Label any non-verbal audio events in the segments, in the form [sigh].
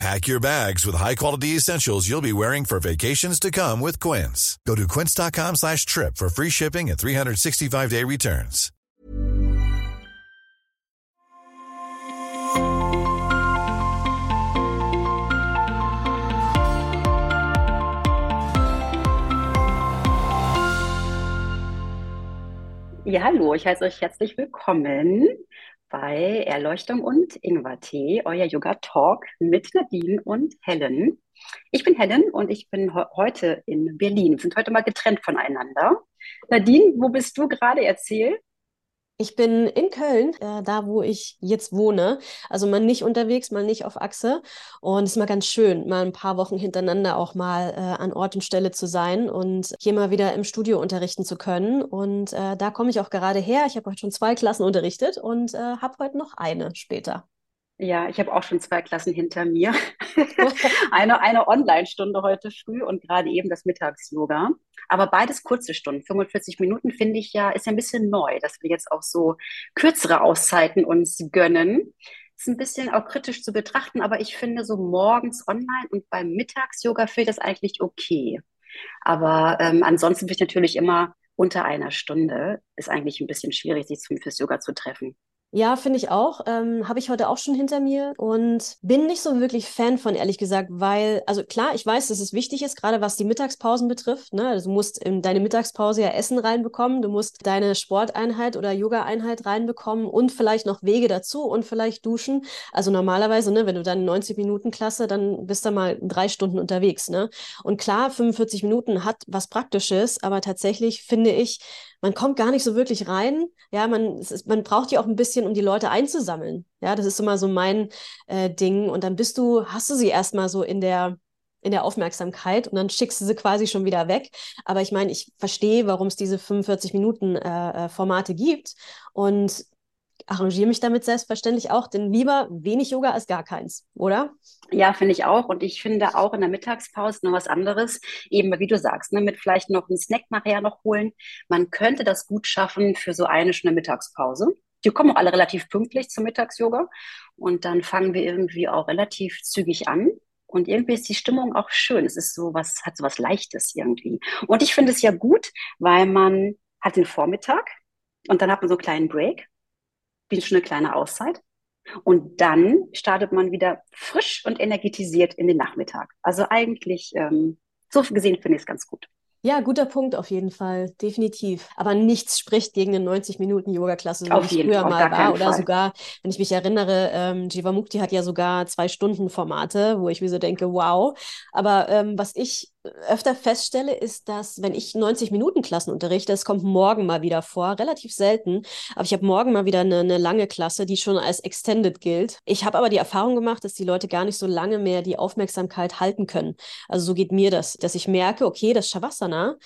Pack your bags with high-quality essentials you'll be wearing for vacations to come with Quince. Go to quince.com slash trip for free shipping and 365-day returns. Ja, hallo, ich heiße euch herzlich willkommen bei Erleuchtung und Ingwertee, euer Yoga Talk mit Nadine und Helen. Ich bin Helen und ich bin he heute in Berlin. Wir sind heute mal getrennt voneinander. Nadine, wo bist du gerade? Erzähl. Ich bin in Köln, äh, da wo ich jetzt wohne. Also mal nicht unterwegs, mal nicht auf Achse. Und es ist mal ganz schön, mal ein paar Wochen hintereinander auch mal äh, an Ort und Stelle zu sein und hier mal wieder im Studio unterrichten zu können. Und äh, da komme ich auch gerade her. Ich habe heute schon zwei Klassen unterrichtet und äh, habe heute noch eine später. Ja, ich habe auch schon zwei Klassen hinter mir. [laughs] eine eine Online-Stunde heute früh und gerade eben das Mittags-Yoga. Aber beides kurze Stunden. 45 Minuten finde ich ja, ist ja ein bisschen neu, dass wir jetzt auch so kürzere Auszeiten uns gönnen. Ist ein bisschen auch kritisch zu betrachten, aber ich finde so morgens online und beim Mittags-Yoga fehlt das eigentlich okay. Aber ähm, ansonsten bin ich natürlich immer unter einer Stunde. Ist eigentlich ein bisschen schwierig, sich fürs Yoga zu treffen. Ja, finde ich auch. Ähm, Habe ich heute auch schon hinter mir und bin nicht so wirklich Fan von, ehrlich gesagt, weil, also klar, ich weiß, dass es wichtig ist, gerade was die Mittagspausen betrifft. Ne? Also du musst in deine Mittagspause ja Essen reinbekommen, du musst deine Sporteinheit oder Yoga-Einheit reinbekommen und vielleicht noch Wege dazu und vielleicht duschen. Also normalerweise, ne, wenn du dann 90-Minuten-Klasse, dann bist du mal drei Stunden unterwegs. Ne? Und klar, 45 Minuten hat was Praktisches, aber tatsächlich finde ich, man kommt gar nicht so wirklich rein. Ja, man, ist, man braucht ja auch ein bisschen, um die Leute einzusammeln. Ja, das ist immer so mein äh, Ding. Und dann bist du, hast du sie erstmal so in der, in der Aufmerksamkeit und dann schickst du sie quasi schon wieder weg. Aber ich meine, ich verstehe, warum es diese 45 Minuten äh, äh, Formate gibt und arrangiere mich damit selbstverständlich auch, denn lieber wenig Yoga als gar keins, oder? Ja, finde ich auch. Und ich finde auch in der Mittagspause noch was anderes. Eben, wie du sagst, ne, mit vielleicht noch einen Snack nachher noch holen. Man könnte das gut schaffen für so eine Stunde Mittagspause. Die kommen auch alle relativ pünktlich zum Mittags-Yoga. Und dann fangen wir irgendwie auch relativ zügig an. Und irgendwie ist die Stimmung auch schön. Es ist so was, hat so was Leichtes irgendwie. Und ich finde es ja gut, weil man hat den Vormittag und dann hat man so einen kleinen Break wie schon eine kleine Auszeit. Und dann startet man wieder frisch und energetisiert in den Nachmittag. Also eigentlich, ähm, so gesehen finde ich es ganz gut. Ja, guter Punkt auf jeden Fall, definitiv. Aber nichts spricht gegen eine 90 Minuten Yoga-Klasse, so wie es früher mal war. Oder Fall. sogar, wenn ich mich erinnere, ähm, Jivamukti hat ja sogar zwei Stunden Formate, wo ich mir so denke, wow. Aber ähm, was ich öfter feststelle, ist, dass wenn ich 90 Minuten Klassen unterrichte, es kommt morgen mal wieder vor, relativ selten, aber ich habe morgen mal wieder eine, eine, lange Klasse, die schon als Extended gilt. Ich habe aber die Erfahrung gemacht, dass die Leute gar nicht so lange mehr die Aufmerksamkeit halten können. Also so geht mir das, dass ich merke, okay, das Shavasana,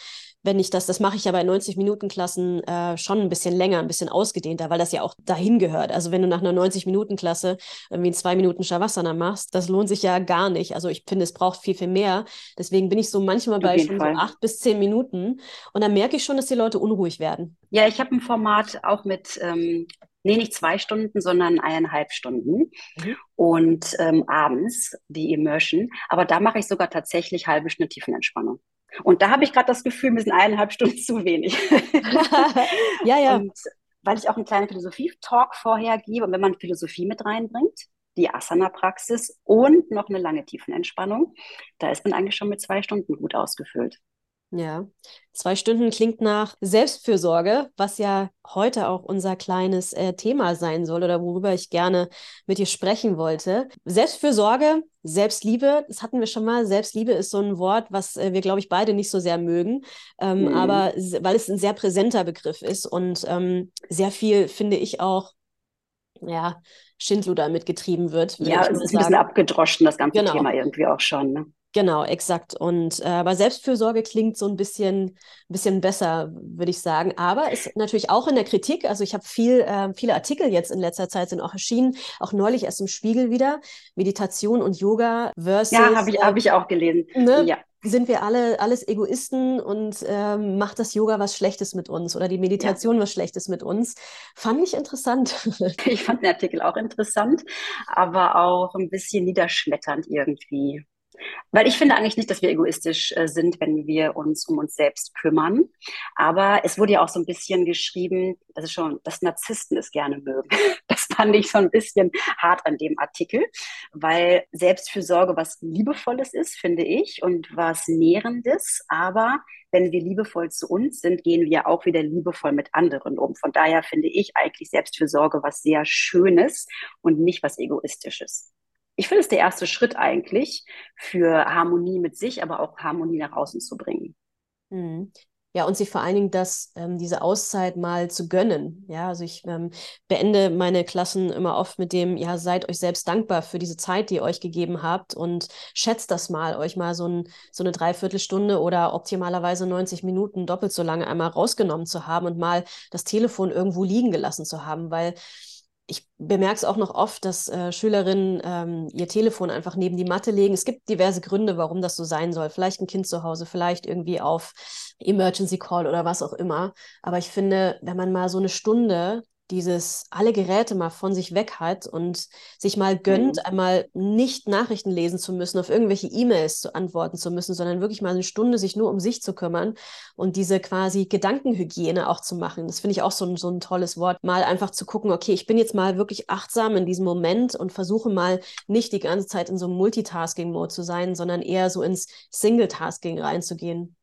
wenn ich das, das mache ich aber in 90-Minuten-Klassen äh, schon ein bisschen länger, ein bisschen ausgedehnter, weil das ja auch dahin gehört. Also wenn du nach einer 90-Minuten-Klasse irgendwie in zwei Minuten Shavasana machst, das lohnt sich ja gar nicht. Also ich finde, es braucht viel, viel mehr. Deswegen bin ich so manchmal bei schon Fall. so acht bis zehn Minuten und dann merke ich schon, dass die Leute unruhig werden. Ja, ich habe ein Format auch mit ähm, nee, nicht zwei Stunden, sondern eineinhalb Stunden. Mhm. Und ähm, abends die Immersion. Aber da mache ich sogar tatsächlich halbe Stunde Tiefenentspannung. Und da habe ich gerade das Gefühl, mir sind eineinhalb Stunden [laughs] zu wenig. [laughs] ja, ja. Und weil ich auch einen kleinen Philosophie-Talk vorher gebe, und wenn man Philosophie mit reinbringt, die Asana-Praxis und noch eine lange Tiefenentspannung, da ist man eigentlich schon mit zwei Stunden gut ausgefüllt. Ja, zwei Stunden klingt nach Selbstfürsorge, was ja heute auch unser kleines äh, Thema sein soll oder worüber ich gerne mit dir sprechen wollte. Selbstfürsorge, Selbstliebe, das hatten wir schon mal. Selbstliebe ist so ein Wort, was äh, wir, glaube ich, beide nicht so sehr mögen, ähm, mhm. aber weil es ein sehr präsenter Begriff ist und ähm, sehr viel, finde ich, auch ja, Schindluder mitgetrieben wird. Ja, es ist ein bisschen abgedroschen, das ganze genau. Thema irgendwie auch schon. Ne? Genau, exakt. Und äh, aber Selbstfürsorge klingt so ein bisschen, bisschen besser, würde ich sagen. Aber ist natürlich auch in der Kritik. Also ich habe viel, äh, viele Artikel jetzt in letzter Zeit sind auch erschienen, auch neulich erst im Spiegel wieder. Meditation und Yoga versus. Ja, habe ich, äh, hab ich auch gelesen. Ne? Ja. Sind wir alle alles Egoisten und ähm, macht das Yoga was Schlechtes mit uns oder die Meditation ja. was Schlechtes mit uns? Fand ich interessant. [laughs] Ich fand den Artikel auch interessant, aber auch ein bisschen niederschmetternd irgendwie. Weil ich finde eigentlich nicht, dass wir egoistisch äh, sind, wenn wir uns um uns selbst kümmern. Aber es wurde ja auch so ein bisschen geschrieben, das ist schon, dass Narzissten es gerne mögen. [laughs] Das fand ich so ein bisschen hart an dem Artikel, weil Selbstfürsorge was Liebevolles ist, finde ich, und was Nährendes. Aber wenn wir liebevoll zu uns sind, gehen wir auch wieder liebevoll mit anderen um. Von daher finde ich eigentlich Selbstfürsorge was sehr Schönes und nicht was Egoistisches ich finde es der erste Schritt eigentlich für Harmonie mit sich, aber auch Harmonie nach außen zu bringen. Mhm. Ja, und sich vor allen Dingen das, ähm, diese Auszeit mal zu gönnen. Ja, also ich ähm, beende meine Klassen immer oft mit dem, ja, seid euch selbst dankbar für diese Zeit, die ihr euch gegeben habt und schätzt das mal, euch mal so, ein, so eine Dreiviertelstunde oder optimalerweise 90 Minuten doppelt so lange einmal rausgenommen zu haben und mal das Telefon irgendwo liegen gelassen zu haben, weil ich bemerke es auch noch oft, dass äh, Schülerinnen ähm, ihr Telefon einfach neben die Matte legen. Es gibt diverse Gründe, warum das so sein soll. Vielleicht ein Kind zu Hause, vielleicht irgendwie auf Emergency Call oder was auch immer. Aber ich finde, wenn man mal so eine Stunde dieses alle Geräte mal von sich weg hat und sich mal gönnt, mhm. einmal nicht Nachrichten lesen zu müssen, auf irgendwelche E-Mails zu antworten zu müssen, sondern wirklich mal eine Stunde sich nur um sich zu kümmern und diese quasi Gedankenhygiene auch zu machen. Das finde ich auch so ein, so ein tolles Wort. Mal einfach zu gucken, okay, ich bin jetzt mal wirklich achtsam in diesem Moment und versuche mal nicht die ganze Zeit in so einem Multitasking-Mode zu sein, sondern eher so ins Single-Tasking reinzugehen.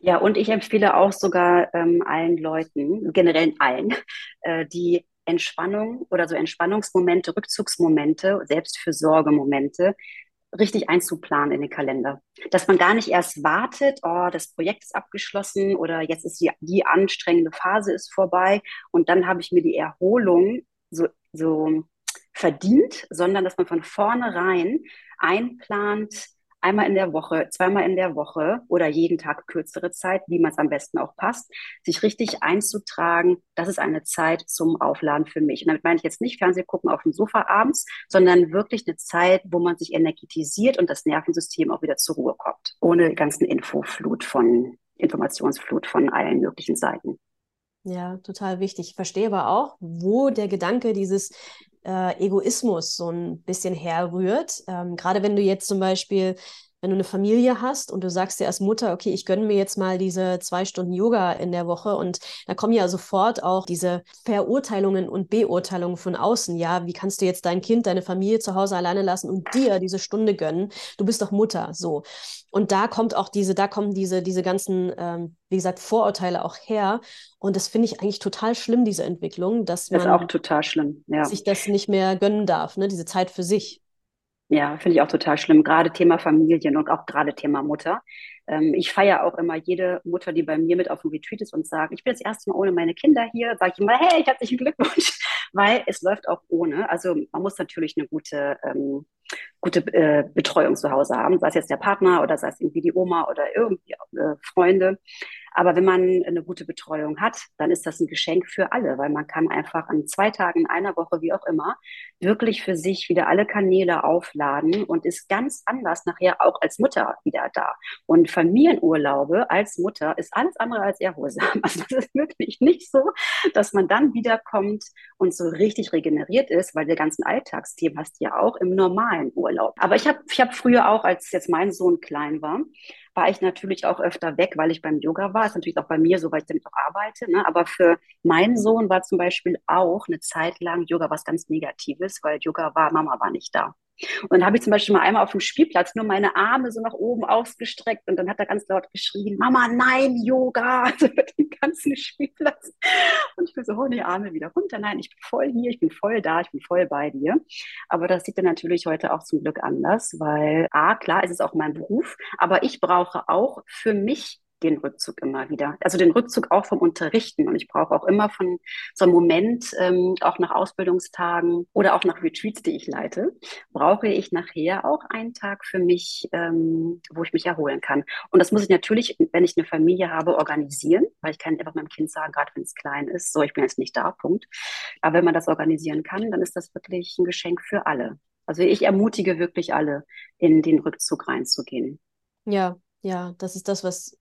Ja, und ich empfehle auch sogar ähm, allen Leuten, generell allen, äh, die Entspannung oder so Entspannungsmomente, Rückzugsmomente, Selbstfürsorgemomente richtig einzuplanen in den Kalender. Dass man gar nicht erst wartet, oh, das Projekt ist abgeschlossen oder jetzt ist die, die anstrengende Phase ist vorbei und dann habe ich mir die Erholung so, so verdient, sondern dass man von vornherein einplant, einmal in der Woche, zweimal in der Woche oder jeden Tag kürzere Zeit, wie man es am besten auch passt, sich richtig einzutragen, das ist eine Zeit zum Aufladen für mich. Und damit meine ich jetzt nicht Fernseh gucken auf dem Sofa abends, sondern wirklich eine Zeit, wo man sich energetisiert und das Nervensystem auch wieder zur Ruhe kommt, ohne ganzen Infoflut von Informationsflut von allen möglichen Seiten. Ja, total wichtig. Ich verstehe aber auch, wo der Gedanke dieses äh, Egoismus so ein bisschen herrührt. Ähm, Gerade wenn du jetzt zum Beispiel wenn du eine Familie hast und du sagst dir als Mutter, okay, ich gönne mir jetzt mal diese zwei Stunden Yoga in der Woche und da kommen ja sofort auch diese Verurteilungen und Beurteilungen von außen. Ja, wie kannst du jetzt dein Kind, deine Familie zu Hause alleine lassen und dir diese Stunde gönnen? Du bist doch Mutter, so. Und da kommt auch diese, da kommen diese, diese ganzen, ähm, wie gesagt, Vorurteile auch her. Und das finde ich eigentlich total schlimm, diese Entwicklung, dass man das auch total schlimm, ja. sich das nicht mehr gönnen darf, ne? diese Zeit für sich. Ja, finde ich auch total schlimm. Gerade Thema Familien und auch gerade Thema Mutter. Ähm, ich feiere auch immer jede Mutter, die bei mir mit auf dem Retreat ist und sagt, ich bin das erste Mal ohne meine Kinder hier, sage ich immer, hey, herzlichen Glückwunsch, [laughs] weil es läuft auch ohne. Also man muss natürlich eine gute, ähm, gute äh, Betreuung zu Hause haben, sei es jetzt der Partner oder sei es irgendwie die Oma oder irgendwie äh, Freunde. Aber wenn man eine gute Betreuung hat, dann ist das ein Geschenk für alle, weil man kann einfach an zwei Tagen, in einer Woche, wie auch immer, wirklich für sich wieder alle Kanäle aufladen und ist ganz anders nachher auch als Mutter wieder da. Und Familienurlaube als Mutter ist alles andere als erholsam. [laughs] Also das ist wirklich nicht so, dass man dann wiederkommt und so richtig regeneriert ist, weil der ganzen Alltagsthemen hast du ja auch im normalen Urlaub. Aber ich habe ich hab früher auch, als jetzt mein Sohn klein war, war ich natürlich auch öfter weg, weil ich beim Yoga war. Ist natürlich auch bei mir so, weil ich damit auch arbeite. Ne? Aber für meinen Sohn war zum Beispiel auch eine Zeit lang Yoga was ganz Negatives, weil Yoga war, Mama war nicht da. Und dann habe ich zum Beispiel mal einmal auf dem Spielplatz nur meine Arme so nach oben ausgestreckt und dann hat er ganz laut geschrien, Mama, nein, Yoga, [laughs] also über den ganzen Spielplatz. Und ich bin so, hol die Arme wieder runter. Nein, ich bin voll hier, ich bin voll da, ich bin voll bei dir. Aber das sieht er natürlich heute auch zum Glück anders, weil A, klar, es ist auch mein Beruf, aber ich brauche auch für mich den Rückzug immer wieder. Also den Rückzug auch vom Unterrichten. Und ich brauche auch immer von so einem Moment, ähm, auch nach Ausbildungstagen oder auch nach Retreats, die ich leite, brauche ich nachher auch einen Tag für mich, ähm, wo ich mich erholen kann. Und das muss ich natürlich, wenn ich eine Familie habe, organisieren, weil ich kann einfach meinem Kind sagen, gerade wenn es klein ist, so, ich bin jetzt nicht da, Punkt. Aber wenn man das organisieren kann, dann ist das wirklich ein Geschenk für alle. Also ich ermutige wirklich alle, in den Rückzug reinzugehen. Ja, ja, das ist das, was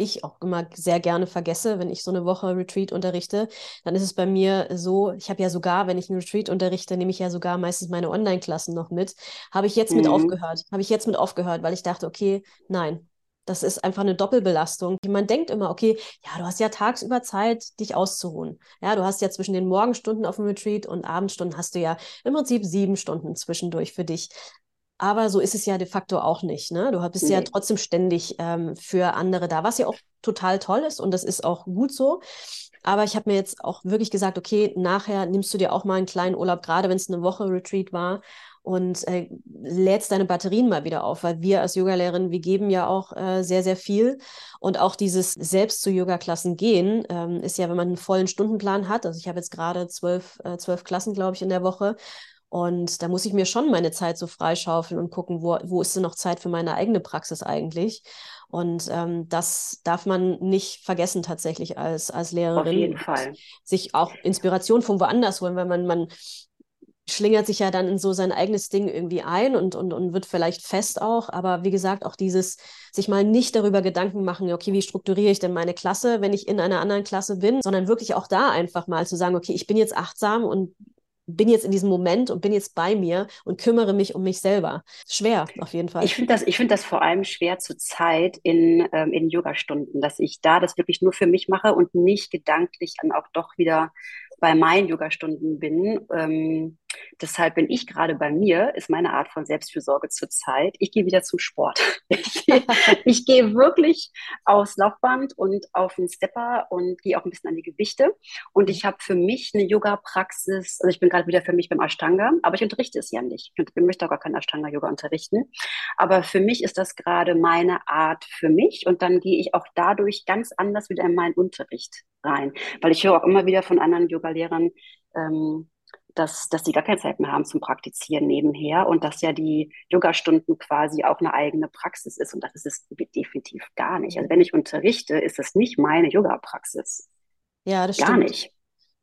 ich auch immer sehr gerne vergesse, wenn ich so eine Woche Retreat unterrichte, dann ist es bei mir so, ich habe ja sogar, wenn ich einen Retreat unterrichte, nehme ich ja sogar meistens meine Online-Klassen noch mit. Habe ich jetzt mhm. mit aufgehört. Habe ich jetzt mit aufgehört, weil ich dachte, okay, nein, das ist einfach eine Doppelbelastung. Man denkt immer, okay, ja, du hast ja tagsüber Zeit, dich auszuruhen. Ja, du hast ja zwischen den Morgenstunden auf dem Retreat und Abendstunden hast du ja im Prinzip sieben Stunden zwischendurch für dich. Aber so ist es ja de facto auch nicht. Ne? Du bist nee. ja trotzdem ständig ähm, für andere da, was ja auch total toll ist und das ist auch gut so. Aber ich habe mir jetzt auch wirklich gesagt, okay, nachher nimmst du dir auch mal einen kleinen Urlaub, gerade wenn es eine Woche Retreat war und äh, lädst deine Batterien mal wieder auf, weil wir als Yogalehrerin, wir geben ja auch äh, sehr, sehr viel. Und auch dieses selbst zu Yoga-Klassen gehen, ähm, ist ja, wenn man einen vollen Stundenplan hat. Also ich habe jetzt gerade zwölf, äh, zwölf Klassen, glaube ich, in der Woche. Und da muss ich mir schon meine Zeit so freischaufeln und gucken, wo, wo ist denn noch Zeit für meine eigene Praxis eigentlich. Und ähm, das darf man nicht vergessen tatsächlich als, als Lehrerin. Auf jeden Fall. Sich auch Inspiration von woanders holen, weil man, man schlingert sich ja dann in so sein eigenes Ding irgendwie ein und, und, und wird vielleicht fest auch. Aber wie gesagt, auch dieses sich mal nicht darüber Gedanken machen, okay, wie strukturiere ich denn meine Klasse, wenn ich in einer anderen Klasse bin, sondern wirklich auch da einfach mal zu sagen, okay, ich bin jetzt achtsam und bin jetzt in diesem Moment und bin jetzt bei mir und kümmere mich um mich selber. Schwer, auf jeden Fall. Ich finde das, find das vor allem schwer zur Zeit in, ähm, in Yoga-Stunden, dass ich da das wirklich nur für mich mache und nicht gedanklich dann auch doch wieder bei meinen Yoga-Stunden bin. Ähm, Deshalb bin ich gerade bei mir, ist meine Art von Selbstfürsorge zurzeit. Ich gehe wieder zum Sport. [laughs] Ich, ich gehe wirklich aufs Laufband und auf den Stepper und gehe auch ein bisschen an die Gewichte. Und ich habe für mich eine Yoga-Praxis, also ich bin gerade wieder für mich beim Ashtanga, aber ich unterrichte es ja nicht. Ich möchte auch gar kein Ashtanga-Yoga unterrichten. Aber für mich ist das gerade meine Art für mich und dann gehe ich auch dadurch ganz anders wieder in meinen Unterricht rein. Weil ich höre auch immer wieder von anderen Yoga-Lehrern, ähm, dass, dass die gar keine Zeit mehr haben zum Praktizieren nebenher und dass ja die Yoga-Stunden quasi auch eine eigene Praxis ist. Und das ist es definitiv gar nicht. Also wenn ich unterrichte, ist es nicht meine Yoga-Praxis. Ja, das gar stimmt. Gar nicht.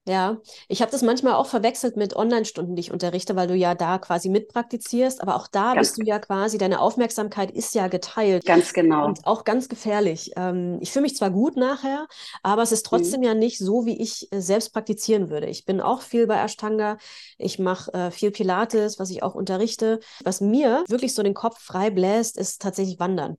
Ja, ich habe das manchmal auch verwechselt mit Online-Stunden, die ich unterrichte, weil du ja da quasi mitpraktizierst. Aber auch da ganz bist du ja quasi, deine Aufmerksamkeit ist ja geteilt. Ganz genau. Und auch ganz gefährlich. Ähm, ich fühle mich zwar gut nachher, aber es ist mhm. trotzdem mhm. ja nicht so, wie ich äh, selbst praktizieren würde. Ich bin auch viel bei Ashtanga. Ich mache äh, viel Pilates, was ich auch unterrichte. Was mir wirklich so den Kopf frei bläst, ist tatsächlich Wandern.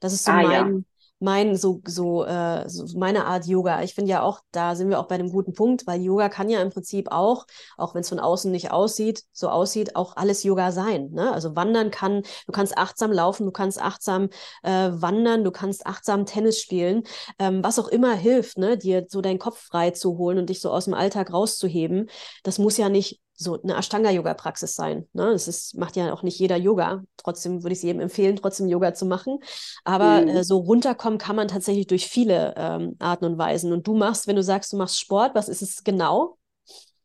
Das ist so ah, mein, ja mein, so, so, äh, so meine Art Yoga. Ich finde ja auch, da sind wir auch bei einem guten Punkt, weil Yoga kann ja im Prinzip auch, auch wenn es von außen nicht aussieht, so aussieht, auch alles Yoga sein. Ne? Also wandern kann, du kannst achtsam laufen, du kannst achtsam äh, wandern, du kannst achtsam Tennis spielen, ähm, was auch immer hilft, ne? dir so deinen Kopf frei zu holen und dich so aus dem Alltag rauszuheben. Das muss ja nicht so eine Ashtanga-Yoga-Praxis sein. Ne? Das ist, macht ja auch nicht jeder Yoga. Trotzdem würde ich es jedem empfehlen, trotzdem Yoga zu machen. Aber mhm. äh, so runterkommen kann man tatsächlich durch viele ähm, Arten und Weisen. Und du machst, wenn du sagst, du machst Sport, was ist es genau?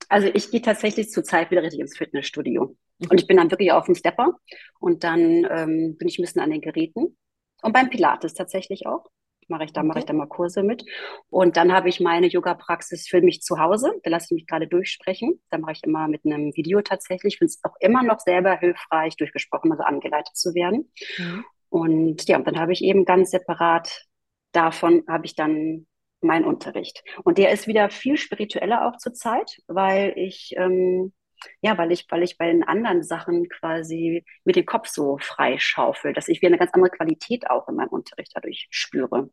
Also ich gehe tatsächlich zurzeit wieder richtig ins Fitnessstudio. Mhm. Und ich bin dann wirklich auf dem Stepper und dann ähm, bin ich ein bisschen an den Geräten. Und beim Pilates tatsächlich auch mache ich da, mache ich da mal Kurse mit. Und dann habe ich meine Yoga-Praxis für mich zu Hause. Da lasse ich mich gerade durchsprechen. Da mache ich immer mit einem Video tatsächlich. Ich finde es auch immer noch selber hilfreich, durchgesprochen, also angeleitet zu werden. Mhm. Und ja, dann habe ich eben ganz separat davon habe ich dann meinen Unterricht. Und der ist wieder viel spiritueller auch zur Zeit, weil ich ähm, ja, weil ich, weil ich bei den anderen Sachen quasi mit dem Kopf so freischaufel, dass ich wieder eine ganz andere Qualität auch in meinem Unterricht dadurch spüre.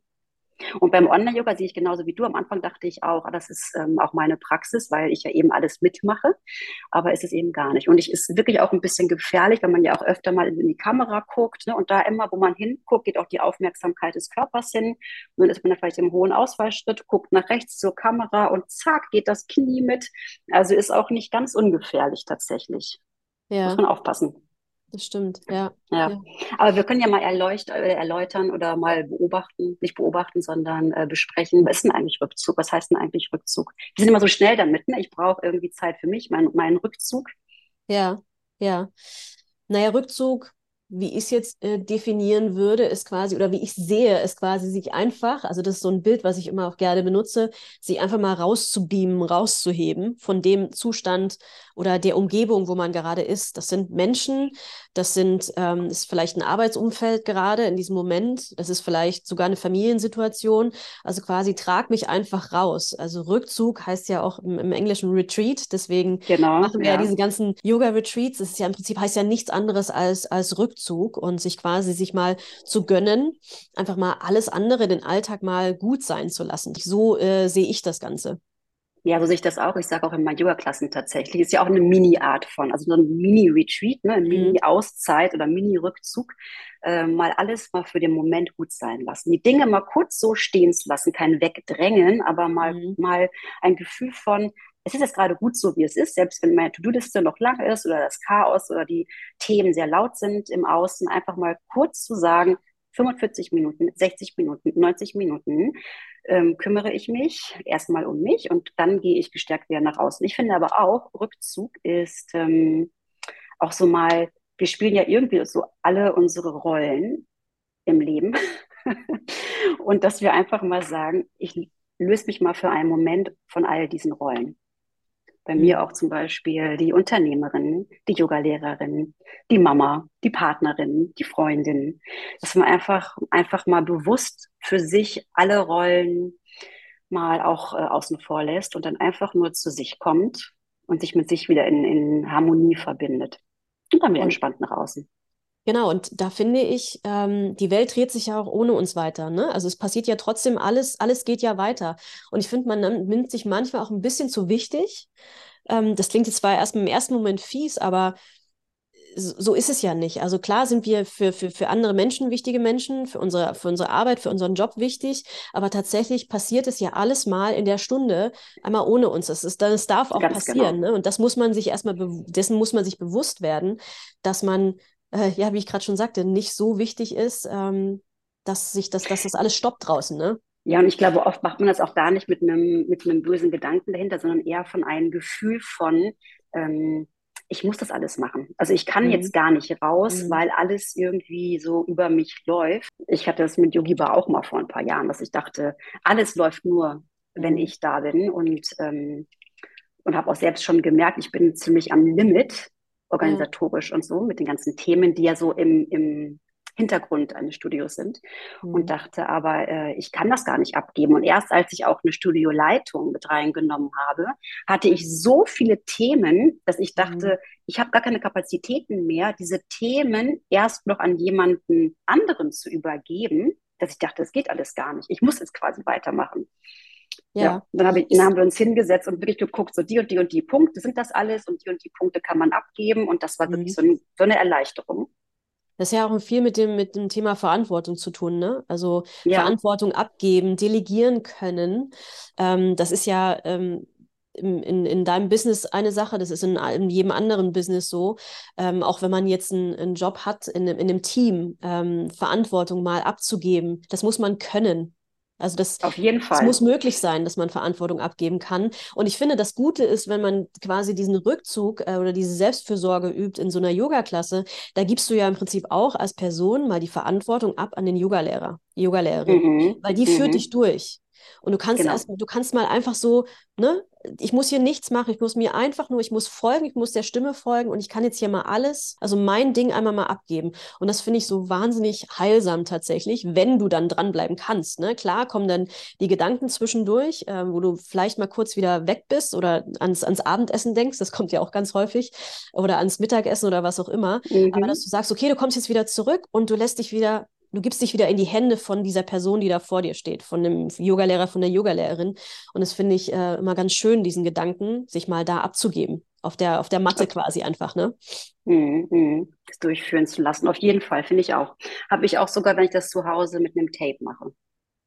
Und beim Online-Yoga sehe ich genauso wie du. Am Anfang dachte ich auch, ah, das ist ähm, auch meine Praxis, weil ich ja eben alles mitmache. Aber ist es eben gar nicht. Und ich ist wirklich auch ein bisschen gefährlich, wenn man ja auch öfter mal in die Kamera guckt. Ne? Und da immer, wo man hinguckt, geht auch die Aufmerksamkeit des Körpers hin. Und dann ist man da vielleicht im hohen Ausfallschritt, guckt nach rechts zur Kamera und zack, geht das Knie mit. Also ist auch nicht ganz ungefährlich tatsächlich. Ja. Muss man aufpassen. Das stimmt, ja. ja. ja. Aber wir können ja mal äh, erläutern oder mal beobachten, nicht beobachten, sondern äh, besprechen, was ist denn eigentlich Rückzug? Was heißt denn eigentlich Rückzug? Wir sind immer so schnell damit, ne? Ich brauche irgendwie Zeit für mich, mein, meinen Rückzug. Ja, ja. Naja, Rückzug wie ich es jetzt äh, definieren würde, ist quasi, oder wie ich sehe, ist quasi sich einfach, also das ist so ein Bild, was ich immer auch gerne benutze, sich einfach mal rauszubeamen, rauszuheben von dem Zustand oder der Umgebung, wo man gerade ist. Das sind Menschen, das sind, ähm, ist vielleicht ein Arbeitsumfeld gerade in diesem Moment, das ist vielleicht sogar eine Familiensituation. Also quasi trag mich einfach raus. Also Rückzug heißt ja auch im, im Englischen Retreat, deswegen genau, machen wir ja. diese ganzen Yoga-Retreats. Das ist ja im Prinzip heißt ja nichts anderes als, als Rückzug. Rückzug und sich quasi sich mal zu gönnen, einfach mal alles andere, den Alltag mal gut sein zu lassen. So äh, sehe ich das Ganze. Ja, so sehe ich das auch. Ich sage auch in meinen Yoga-Klassen tatsächlich. Ist ja auch eine Mini-Art von, also so ein Mini-Retreat, ne? eine mhm. Mini-Auszeit oder Mini-Rückzug. Äh, mal alles mal für den Moment gut sein lassen. Die Dinge mal kurz so stehen zu lassen, kein Wegdrängen, aber mal, mhm. mal ein Gefühl von, es ist jetzt gerade gut so, wie es ist, selbst wenn meine To-Do-Liste noch lang ist oder das Chaos oder die Themen sehr laut sind im Außen, einfach mal kurz zu sagen, 45 Minuten, 60 Minuten, 90 Minuten ähm, kümmere ich mich erstmal um mich und dann gehe ich gestärkt wieder nach außen. Ich finde aber auch, Rückzug ist ähm, auch so mal, wir spielen ja irgendwie so alle unsere Rollen im Leben [laughs] und dass wir einfach mal sagen, ich löse mich mal für einen Moment von all diesen Rollen. Bei mir auch zum Beispiel die Unternehmerin, die Yogalehrerin, die Mama, die Partnerin, die Freundin. Dass man einfach, einfach mal bewusst für sich alle Rollen mal auch äh, außen vor lässt und dann einfach nur zu sich kommt und sich mit sich wieder in, in Harmonie verbindet. Und dann wieder entspannt nach außen. Genau, und da finde ich, ähm, die Welt dreht sich ja auch ohne uns weiter. Ne? Also es passiert ja trotzdem alles, alles geht ja weiter. Und ich finde, man nimmt sich manchmal auch ein bisschen zu wichtig. Ähm, das klingt jetzt zwar erst im ersten Moment fies, aber so ist es ja nicht. Also klar sind wir für, für, für andere Menschen wichtige Menschen, für unsere, für unsere Arbeit, für unseren Job wichtig, aber tatsächlich passiert es ja alles mal in der Stunde, einmal ohne uns. Das, ist, das darf auch Ganz passieren. Genau. Ne? Und das muss man sich erstmal, dessen muss man sich bewusst werden, dass man äh, ja, wie ich gerade schon sagte, nicht so wichtig ist, ähm, dass sich das, dass das alles stoppt draußen, ne? Ja, und ich glaube, oft macht man das auch gar nicht mit einem, mit einem bösen Gedanken dahinter, sondern eher von einem Gefühl von, ähm, ich muss das alles machen. Also ich kann mhm. jetzt gar nicht raus, mhm. weil alles irgendwie so über mich läuft. Ich hatte das mit Yogi Bar auch mal vor ein paar Jahren, dass ich dachte, alles läuft nur, wenn mhm. ich da bin und, ähm, und habe auch selbst schon gemerkt, ich bin ziemlich am Limit organisatorisch ja. und so, mit den ganzen Themen, die ja so im, im Hintergrund eines Studios sind. Mhm. Und dachte aber, äh, ich kann das gar nicht abgeben. Und erst als ich auch eine Studioleitung mit reingenommen habe, hatte ich so viele Themen, dass ich dachte, mhm. ich habe gar keine Kapazitäten mehr, diese Themen erst noch an jemanden anderen zu übergeben, dass ich dachte, es geht alles gar nicht. Ich muss jetzt quasi weitermachen. Ja. ja. Dann, hab ich, dann haben wir uns hingesetzt und wirklich geguckt, so die und die und die Punkte sind das alles und die und die Punkte kann man abgeben und das war mhm. wirklich so, ein, so, eine Erleichterung. Das ist ja auch viel mit dem, mit dem Thema Verantwortung zu tun, ne? Also ja. Verantwortung abgeben, delegieren können. Ähm, das ist ja ähm, in, in, in deinem Business eine Sache, das ist in, in jedem anderen Business so. Ähm, auch wenn man jetzt einen, einen Job hat in, in einem Team, ähm, Verantwortung mal abzugeben, das muss man können. Also das. Es muss möglich sein, dass man Verantwortung abgeben kann. Und ich finde, das Gute ist, wenn man quasi diesen Rückzug äh, oder diese Selbstfürsorge übt in so einer Yoga-Klasse, da gibst du ja im Prinzip auch als Person mal die Verantwortung ab an den Yogalehrer, Yogalehrerin, mhm. weil die mhm. führt dich durch. Und du kannst genau. erst, du kannst mal einfach so, ne, ich muss hier nichts machen, ich muss mir einfach nur, ich muss folgen, ich muss der Stimme folgen und ich kann jetzt hier mal alles, also mein Ding einmal mal abgeben. Und das finde ich so wahnsinnig heilsam tatsächlich, wenn du dann dranbleiben kannst. Ne? Klar kommen dann die Gedanken zwischendurch, äh, wo du vielleicht mal kurz wieder weg bist oder ans, ans Abendessen denkst, das kommt ja auch ganz häufig, oder ans Mittagessen oder was auch immer. Mhm. Aber dass du sagst, okay, du kommst jetzt wieder zurück und du lässt dich wieder du gibst dich wieder in die Hände von dieser Person, die da vor dir steht, von dem Yogalehrer, von der Yogalehrerin. Und das finde ich äh, immer ganz schön, diesen Gedanken, sich mal da abzugeben. Auf der, auf der Matte quasi einfach, ne? Mhm, mhm. Das durchführen zu lassen. Auf jeden Fall, finde ich auch. Habe ich auch sogar, wenn ich das zu Hause mit einem Tape mache.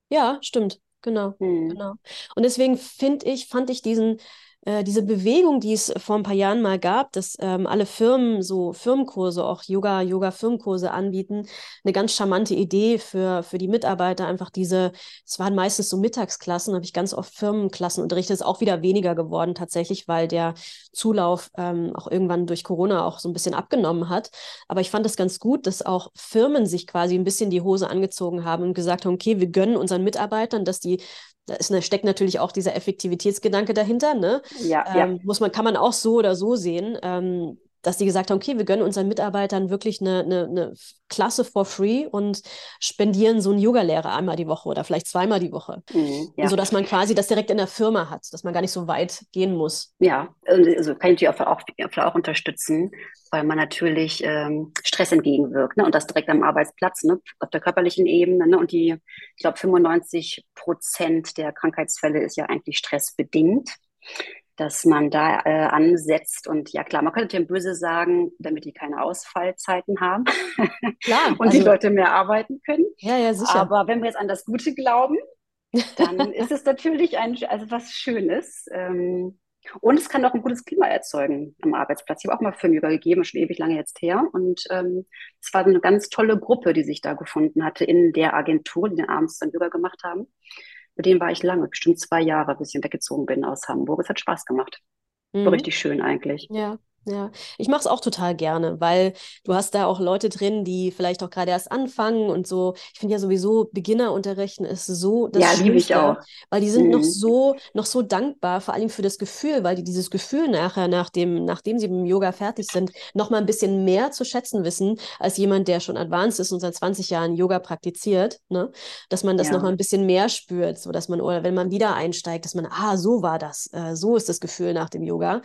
Ja, stimmt. Genau, mhm. genau. Und deswegen finde ich, fand ich diesen, äh, diese Bewegung, die es vor ein paar Jahren mal gab, dass ähm, alle Firmen so Firmenkurse, auch Yoga, Yoga-Firmenkurse anbieten, eine ganz charmante Idee für, für die Mitarbeiter. Einfach diese, es waren meistens so Mittagsklassen, habe ich ganz oft Firmenklassen unterrichtet, ist auch wieder weniger geworden tatsächlich, weil der Zulauf ähm, auch irgendwann durch Corona auch so ein bisschen abgenommen hat. Aber ich fand das ganz gut, dass auch Firmen sich quasi ein bisschen die Hose angezogen haben und gesagt haben, okay, wir gönnen unseren Mitarbeitern, dass die da ist, steckt natürlich auch dieser Effektivitätsgedanke dahinter. Ne? Ja, ähm, ja. Muss man, kann man auch so oder so sehen. Ähm, dass die gesagt haben, okay, wir gönnen unseren Mitarbeitern wirklich eine, eine, eine Klasse for free und spendieren so einen Yoga-Lehrer einmal die Woche oder vielleicht zweimal die Woche. Mhm, ja. So dass man quasi das direkt in der Firma hat, dass man gar nicht so weit gehen muss. Ja, also kann ich natürlich auch, auch, auch unterstützen, weil man natürlich ähm, Stress entgegenwirkt ne? und das direkt am Arbeitsplatz, ne? auf der körperlichen Ebene. Ne? Und die, ich glaube, 95 Prozent der Krankheitsfälle ist ja eigentlich stressbedingt dass man da äh, ansetzt. Und ja klar, man könnte dem böse sagen, damit die keine Ausfallzeiten haben klar, [laughs] und also, die Leute mehr arbeiten können. Ja, ja, sicher. Aber wenn wir jetzt an das Gute glauben, dann [laughs] ist es natürlich ein, also was Schönes. Ähm, und es kann auch ein gutes Klima erzeugen am Arbeitsplatz. Ich habe auch mal Firmenyoga gegeben, schon ewig lange jetzt her. Und ähm, es war eine ganz tolle Gruppe, die sich da gefunden hatte in der Agentur, die den abends dann Yoga gemacht haben. Mit dem war ich lange, bestimmt zwei Jahre, bis ich weggezogen bin aus Hamburg. Es hat Spaß gemacht. Mhm. War richtig schön eigentlich. Ja. Ja, ich mache es auch total gerne, weil du hast da auch Leute drin, die vielleicht auch gerade erst anfangen und so. Ich finde ja sowieso Beginnerunterrichten ist so das Ja, liebe ich auch. Weil die sind mhm. noch so noch so dankbar, vor allem für das Gefühl, weil die dieses Gefühl nachher nach dem nachdem sie mit dem Yoga fertig sind, noch mal ein bisschen mehr zu schätzen wissen als jemand, der schon advanced ist und seit 20 Jahren Yoga praktiziert, ne? Dass man das ja. noch mal ein bisschen mehr spürt, so dass man oder wenn man wieder einsteigt, dass man ah, so war das, äh, so ist das Gefühl nach dem Yoga.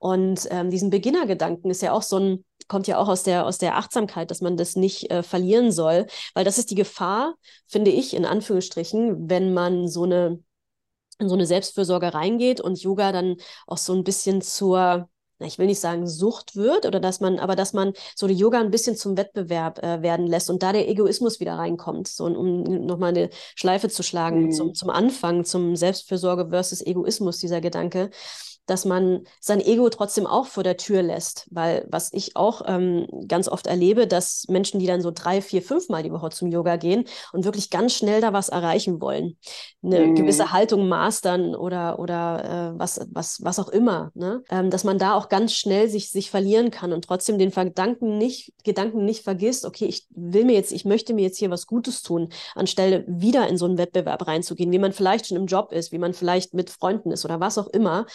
Und ähm, diesen Beginnergedanken ist ja auch so ein, kommt ja auch aus der, aus der Achtsamkeit, dass man das nicht äh, verlieren soll, weil das ist die Gefahr, finde ich, in Anführungsstrichen, wenn man so eine, in so eine Selbstfürsorge reingeht und Yoga dann auch so ein bisschen zur, ich will nicht sagen Sucht wird oder dass man, aber dass man so die Yoga ein bisschen zum Wettbewerb äh, werden lässt und da der Egoismus wieder reinkommt, so um nochmal eine Schleife zu schlagen mhm. zum, zum Anfang, zum Selbstfürsorge versus Egoismus, dieser Gedanke dass man sein Ego trotzdem auch vor der Tür lässt. Weil was ich auch ähm, ganz oft erlebe, dass Menschen, die dann so drei, vier, fünf Mal die Woche zum Yoga gehen und wirklich ganz schnell da was erreichen wollen, eine mhm. gewisse Haltung mastern oder, oder äh, was, was, was auch immer, ne? Ähm, dass man da auch ganz schnell sich, sich verlieren kann und trotzdem den Gedanken nicht, Gedanken nicht vergisst, okay, ich will mir jetzt, ich möchte mir jetzt hier was Gutes tun, anstelle wieder in so einen Wettbewerb reinzugehen, wie man vielleicht schon im Job ist, wie man vielleicht mit Freunden ist oder was auch immer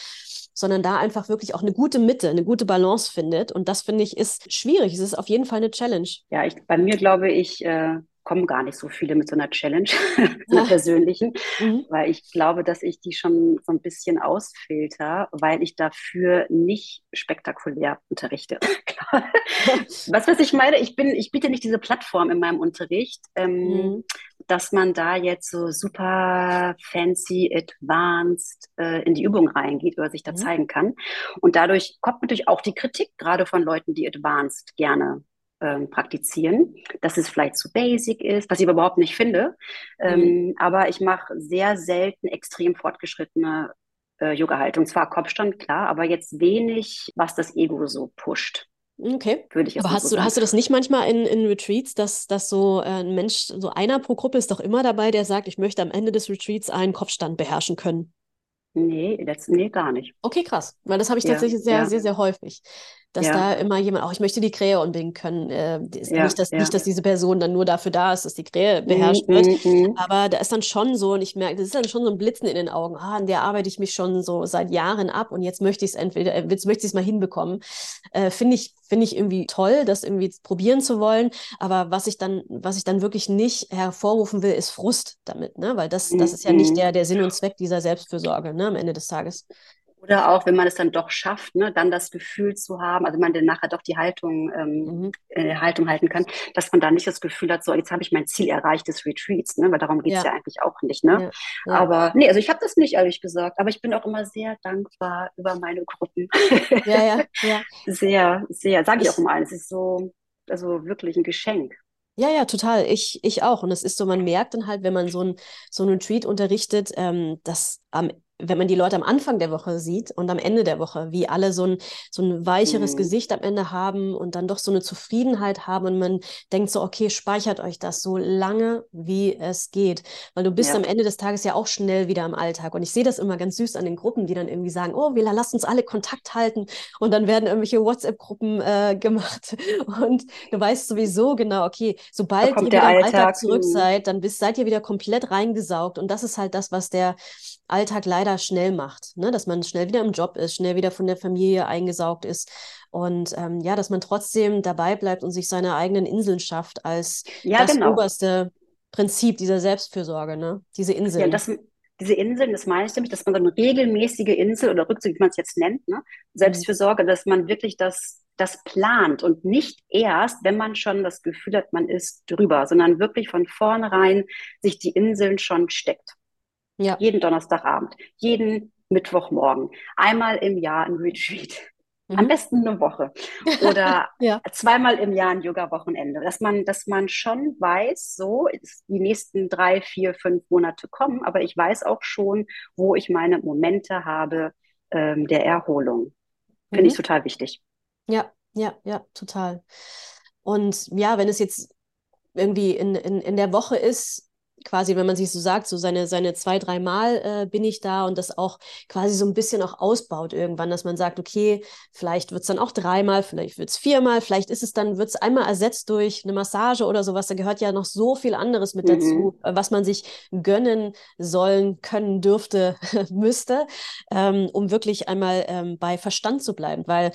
sondern da einfach wirklich auch eine gute Mitte, eine gute Balance findet. Und das finde ich ist schwierig. Es ist auf jeden Fall eine Challenge. Ja, ich, bei mir glaube ich, äh, kommen gar nicht so viele mit so einer Challenge, [laughs] einer persönlichen, [laughs] mhm. weil ich glaube, dass ich die schon so ein bisschen ausfilter, weil ich dafür nicht spektakulär unterrichte. [laughs] was, was ich meine, ich bin, ich biete nicht diese Plattform in meinem Unterricht, ähm, mhm. Dass man da jetzt so super fancy, advanced äh, in die Übung reingeht oder sich da mhm. zeigen kann. Und dadurch kommt natürlich auch die Kritik, gerade von Leuten, die advanced gerne ähm, praktizieren, dass es vielleicht zu basic ist, was ich überhaupt nicht finde. Ähm, mhm. aber ich mache sehr selten extrem fortgeschrittene äh, Yoga-Haltung. Zwar Kopfstand, klar, aber jetzt wenig, was das Ego so pusht. Okay. Würde ich Aber hast, so du, hast du das nicht manchmal in, in Retreats, dass, dass so äh, ein Mensch, so einer pro Gruppe ist doch immer dabei, der sagt, ich möchte am Ende des Retreats einen Kopfstand beherrschen können? Nee, das, nee, gar nicht. Okay, krass. Weil das habe ich ja, tatsächlich sehr, ja. sehr, sehr häufig dass ja. da immer jemand, auch ich möchte die Krähe unbedingt können. Äh, ja, nicht, dass, ja. nicht, dass diese Person dann nur dafür da ist, dass die Krähe mhm, beherrscht mhm, wird. Mhm. Aber da ist dann schon so, und ich merke, das ist dann schon so ein Blitzen in den Augen. Ah, an der arbeite ich mich schon so seit Jahren ab und jetzt möchte ich es entweder, äh, jetzt möchte ich es mal hinbekommen. Äh, Finde ich, finde ich irgendwie toll, das irgendwie probieren zu wollen. Aber was ich dann, was ich dann wirklich nicht hervorrufen will, ist Frust damit, ne? Weil das, das ist ja nicht mhm. der, der Sinn und Zweck dieser Selbstfürsorge, ne, am Ende des Tages. Oder auch, wenn man es dann doch schafft, ne, dann das Gefühl zu haben, also man dann nachher doch die Haltung, ähm, mhm. äh, Haltung halten kann, dass man da nicht das Gefühl hat, so jetzt habe ich mein Ziel erreicht des Retreats, ne, weil darum geht es ja. ja. eigentlich auch nicht. Ne? Ja. Ja. Aber nee, also ich habe das nicht ehrlich gesagt, aber ich bin auch immer sehr dankbar über meine Gruppen. Ja, ja, [laughs] ja. sehr, sehr, sage ich auch immer, es ist so, also wirklich ein Geschenk. Ja, ja, total. Ich, ich auch. Und es ist so, man merkt dann halt, wenn man so ein, so ein Retreat unterrichtet, ähm, dass am wenn man die Leute am Anfang der Woche sieht und am Ende der Woche, wie alle so ein, so ein weicheres mhm. Gesicht am Ende haben und dann doch so eine Zufriedenheit haben und man denkt so, okay, speichert euch das so lange, wie es geht. Weil du bist ja. am Ende des Tages ja auch schnell wieder im Alltag. Und ich sehe das immer ganz süß an den Gruppen, die dann irgendwie sagen, oh, wir lassen uns alle Kontakt halten und dann werden irgendwelche WhatsApp-Gruppen äh, gemacht. [laughs] Und du weißt sowieso genau, okay, sobald ihr wieder im Alltag zurück mhm. seid, dann bist, seid ihr wieder komplett reingesaugt. Und das ist halt das, was der Alltag leider schnell macht, ne? dass man schnell wieder im Job ist, schnell wieder von der Familie eingesaugt ist und ähm, ja, dass man trotzdem dabei bleibt und sich seine eigenen Inseln schafft als ja, das genau. oberste Prinzip dieser Selbstfürsorge, ne? diese Inseln. Ja, das, diese Inseln, das meine ich nämlich, dass man so eine regelmäßige Insel oder Rückzug, wie man es jetzt nennt, ne? Selbstfürsorge, mhm. dass man wirklich das das plant und nicht erst, wenn man schon das Gefühl hat, man ist drüber, sondern wirklich von vornherein sich die Inseln schon steckt. Ja. Jeden Donnerstagabend, jeden Mittwochmorgen, einmal im Jahr ein Retreat. Mhm. Am besten eine Woche. Oder [laughs] ja. zweimal im Jahr ein Yoga-Wochenende. Dass man, dass man schon weiß, so, die nächsten drei, vier, fünf Monate kommen, aber ich weiß auch schon, wo ich meine Momente habe ähm, der Erholung. Finde mhm. ich total wichtig. Ja, ja, ja, total. Und ja, wenn es jetzt irgendwie in, in, in der Woche ist, quasi, wenn man sich so sagt, so seine, seine zwei, drei Mal äh, bin ich da und das auch quasi so ein bisschen auch ausbaut irgendwann, dass man sagt, okay, vielleicht wird es dann auch dreimal, vielleicht wird es viermal, vielleicht ist es dann, wird es einmal ersetzt durch eine Massage oder sowas. Da gehört ja noch so viel anderes mit mhm. dazu, äh, was man sich gönnen sollen, können, dürfte, [laughs] müsste, ähm, um wirklich einmal ähm, bei Verstand zu bleiben. Weil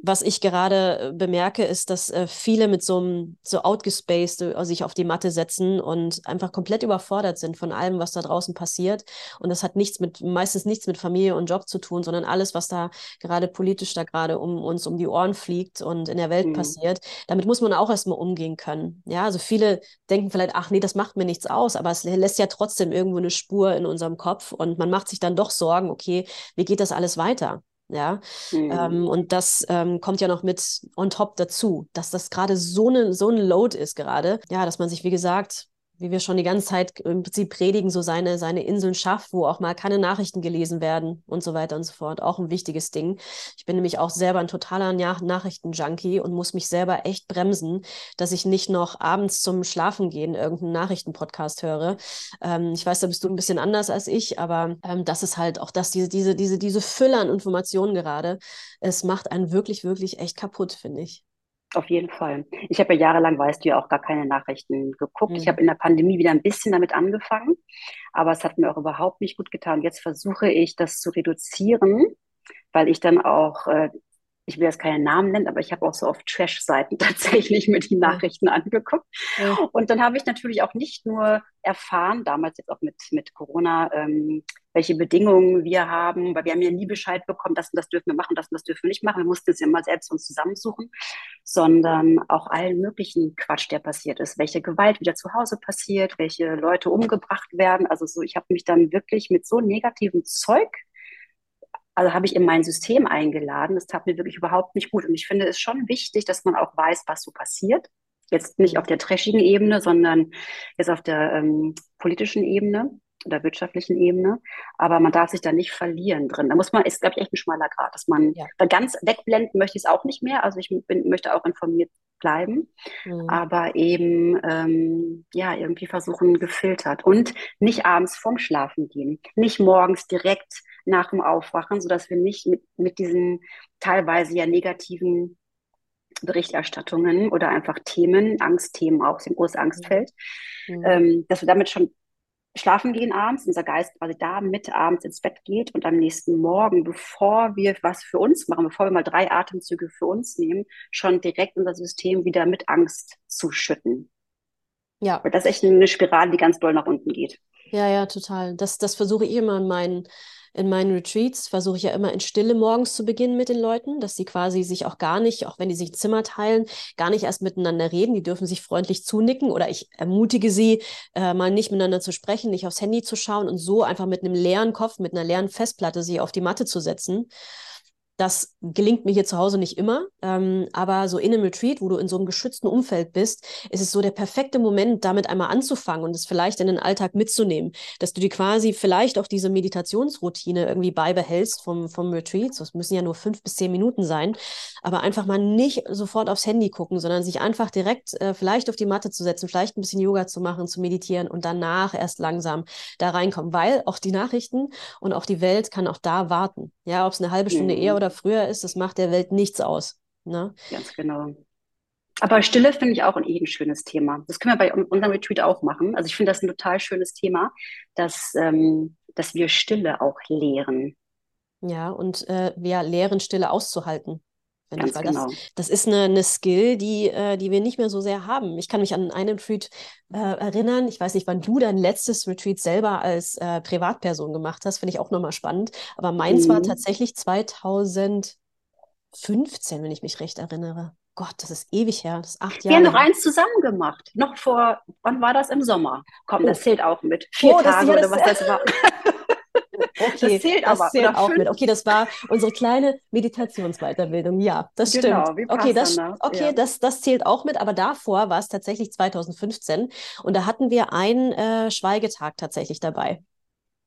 was ich gerade äh, bemerke, ist, dass äh, viele mit so einem so outgespaced äh, sich auf die Matte setzen und einfach komplett überfordert sind von allem, was da draußen passiert. Und das hat nichts mit, meistens nichts mit Familie und Job zu tun, sondern alles, was da gerade politisch da gerade um uns um die Ohren fliegt und in der Welt mhm. passiert. Damit muss man auch erstmal umgehen können. Ja, also viele denken vielleicht, ach nee, das macht mir nichts aus, aber es lässt ja trotzdem irgendwo eine Spur in unserem Kopf und man macht sich dann doch Sorgen, okay, wie geht das alles weiter? Ja, mhm. ähm, und das ähm, kommt ja noch mit on top dazu, dass das gerade so, ne, so ein Load ist gerade. Ja, dass man sich, wie gesagt, wie wir schon die ganze Zeit im Prinzip predigen, so seine, seine Inseln schafft, wo auch mal keine Nachrichten gelesen werden und so weiter und so fort. Auch ein wichtiges Ding. Ich bin nämlich auch selber ein totaler Nachrichtenjunkie und muss mich selber echt bremsen, dass ich nicht noch abends zum Schlafen gehen irgendeinen Nachrichtenpodcast höre. Ähm, ich weiß, da bist du ein bisschen anders als ich, aber ähm, das ist halt auch das, diese, diese, diese, diese Fülle an Informationen gerade. Es macht einen wirklich, wirklich echt kaputt, finde ich. Auf jeden Fall. Ich habe ja jahrelang, weißt du ja, auch gar keine Nachrichten geguckt. Mhm. Ich habe in der Pandemie wieder ein bisschen damit angefangen, aber es hat mir auch überhaupt nicht gut getan. Jetzt versuche ich, das zu reduzieren, weil ich dann auch äh, ich will jetzt keine Namen nennen, aber ich habe auch so auf Trash-Seiten [laughs] tatsächlich mir die Nachrichten angeguckt. Ja. Und dann habe ich natürlich auch nicht nur erfahren, damals jetzt auch mit, mit Corona, ähm, welche Bedingungen wir haben, weil wir haben ja nie Bescheid bekommen, das und das dürfen wir machen, das und das dürfen wir nicht machen. Wir mussten es ja immer selbst uns zusammensuchen, sondern auch allen möglichen Quatsch, der passiert ist. Welche Gewalt wieder zu Hause passiert, welche Leute umgebracht werden. Also so, ich habe mich dann wirklich mit so negativem Zeug also habe ich in mein System eingeladen. Das tat mir wirklich überhaupt nicht gut. Und ich finde es schon wichtig, dass man auch weiß, was so passiert. Jetzt nicht auf der trashigen Ebene, sondern jetzt auf der ähm, politischen Ebene oder wirtschaftlichen Ebene. Aber man darf sich da nicht verlieren drin. Da muss man, ist, glaube ich, echt ein schmaler Grad, dass man ja. da ganz wegblenden möchte ich es auch nicht mehr. Also ich bin, möchte auch informiert bleiben, mhm. aber eben ähm, ja irgendwie versuchen gefiltert und nicht abends vorm Schlafen gehen, nicht morgens direkt nach dem Aufwachen, sodass wir nicht mit, mit diesen teilweise ja negativen Berichterstattungen oder einfach Themen, Angstthemen auch, dem große Angstfeld, mhm. ähm, dass wir damit schon schlafen gehen abends, unser Geist quasi da mit abends ins Bett geht und am nächsten Morgen, bevor wir was für uns machen, bevor wir mal drei Atemzüge für uns nehmen, schon direkt unser System wieder mit Angst zuschütten. Ja. Weil das ist echt eine Spirale, die ganz doll nach unten geht. Ja, ja, total. Das, das versuche ich immer in meinen in meinen Retreats versuche ich ja immer in Stille morgens zu beginnen mit den Leuten, dass sie quasi sich auch gar nicht, auch wenn die sich Zimmer teilen, gar nicht erst miteinander reden. Die dürfen sich freundlich zunicken oder ich ermutige sie, äh, mal nicht miteinander zu sprechen, nicht aufs Handy zu schauen und so einfach mit einem leeren Kopf, mit einer leeren Festplatte sie auf die Matte zu setzen Das gelingt mir hier zu Hause nicht immer, ähm, aber so in einem Retreat, wo du in so einem geschützten Umfeld bist, ist es so der perfekte Moment, damit einmal anzufangen und es vielleicht in den Alltag mitzunehmen, dass du dir quasi vielleicht auch diese Meditationsroutine irgendwie beibehältst vom, vom Retreat. Das müssen ja nur fünf bis zehn Minuten sein, aber einfach mal nicht sofort aufs Handy gucken, sondern sich einfach direkt äh, vielleicht auf die Matte zu setzen, vielleicht ein bisschen Yoga zu machen, zu meditieren und danach erst langsam da reinkommen, weil auch die Nachrichten und auch die Welt kann auch da warten. Ja, ob es eine halbe Stunde mhm. eher oder früher ist, das macht der Welt nichts aus. Ne? Ganz genau. Aber Stille finde ich auch ein, eh ein schönes Thema. Das können wir bei unserem Retreat auch machen. Also ich finde das ein total schönes Thema, dass, ähm, dass wir Stille auch lehren. Ja, und äh, wir lehren Stille auszuhalten. Ganz das, genau. das ist eine, eine Skill, die, äh, die wir nicht mehr so sehr haben. Ich kann mich an einen Retreat äh, erinnern. Ich weiß nicht, wann du dein letztes Retreat selber als äh, Privatperson gemacht hast. Finde ich auch nochmal spannend. Aber meins mhm. war tatsächlich 2015, wenn ich mich recht erinnere. Gott, das ist ewig her. Das ist acht Jahre. Wir haben noch eins zusammen gemacht. Noch vor, wann war das? Im Sommer. Komm, oh. das zählt auch mit. Vier oh, Tage oder was das war. [laughs] Okay, das zählt, das aber, zählt auch mit. Okay, das war unsere kleine Meditationsweiterbildung. Ja, das genau, stimmt. okay, das, okay ja. das, das zählt auch mit, aber davor war es tatsächlich 2015 und da hatten wir einen äh, Schweigetag tatsächlich dabei.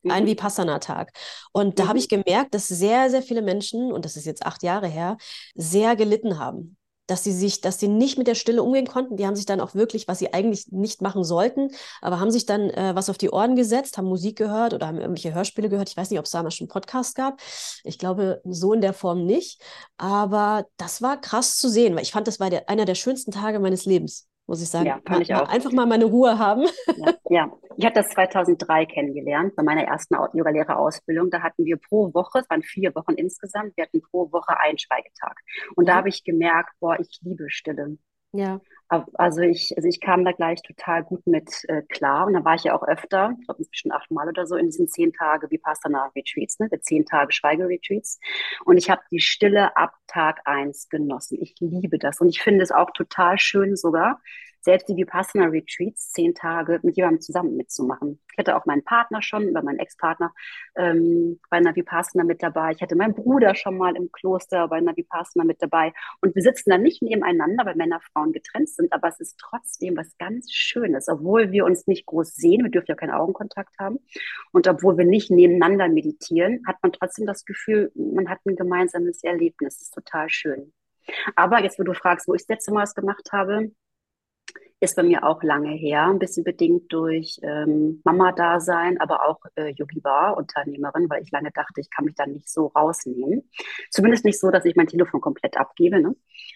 Mhm. Ein Vipassana-Tag. Und da mhm. habe ich gemerkt, dass sehr, sehr viele Menschen, und das ist jetzt acht Jahre her, sehr gelitten haben dass sie sich, dass sie nicht mit der Stille umgehen konnten. Die haben sich dann auch wirklich, was sie eigentlich nicht machen sollten, aber haben sich dann äh, was auf die Ohren gesetzt, haben Musik gehört oder haben irgendwelche Hörspiele gehört. Ich weiß nicht, ob es damals schon einen Podcast gab. Ich glaube, so in der Form nicht. Aber das war krass zu sehen, weil ich fand, das war der, einer der schönsten Tage meines Lebens muss ich sagen. Ja, fand ich auch. Einfach mal meine Ruhe haben. Ja, ja. ich habe das 2003 kennengelernt, bei meiner ersten Yogalehrerausbildung. Da hatten wir pro Woche, es waren vier Wochen insgesamt, wir hatten pro Woche einen Schweigetag. Und da habe ich gemerkt, boah, ich liebe Stille. Ja. Also ich, also ich kam da gleich total gut mit äh, klar. Und da war ich ja auch öfter, ich glaube inzwischen achtmal oder so, in diesen zehn Tage Vipassana-Retreats, ne? Der zehn Tage Schweigeretreats. Und ich habe die Stille ab Tag eins genossen. Ich liebe das. Und ich finde es auch total schön sogar, selbst die Vipassana Retreats zehn Tage mit jemandem zusammen mitzumachen. Ich hatte auch meinen Partner schon oder meinen Ex-Partner ähm, bei einer Vipassana mit dabei. Ich hatte meinen Bruder schon mal im Kloster bei einer Vipassana mit dabei. Und wir sitzen dann nicht nebeneinander, weil Männer, Frauen getrennt sind, aber es ist trotzdem was ganz Schönes, obwohl wir uns nicht groß sehen. Wir dürfen ja keinen Augenkontakt haben. Und obwohl wir nicht nebeneinander meditieren, hat man trotzdem das Gefühl, man hat ein gemeinsames Erlebnis. Das ist total schön. Aber jetzt, wo du fragst, wo ich das letzte Mal was gemacht habe, ist bei mir auch lange her, ein bisschen bedingt durch ähm, Mama-Dasein, aber auch äh, Yogi Bar-Unternehmerin, weil ich lange dachte, ich kann mich da nicht so rausnehmen. Zumindest nicht so, dass ich mein Telefon komplett abgebe. Ne?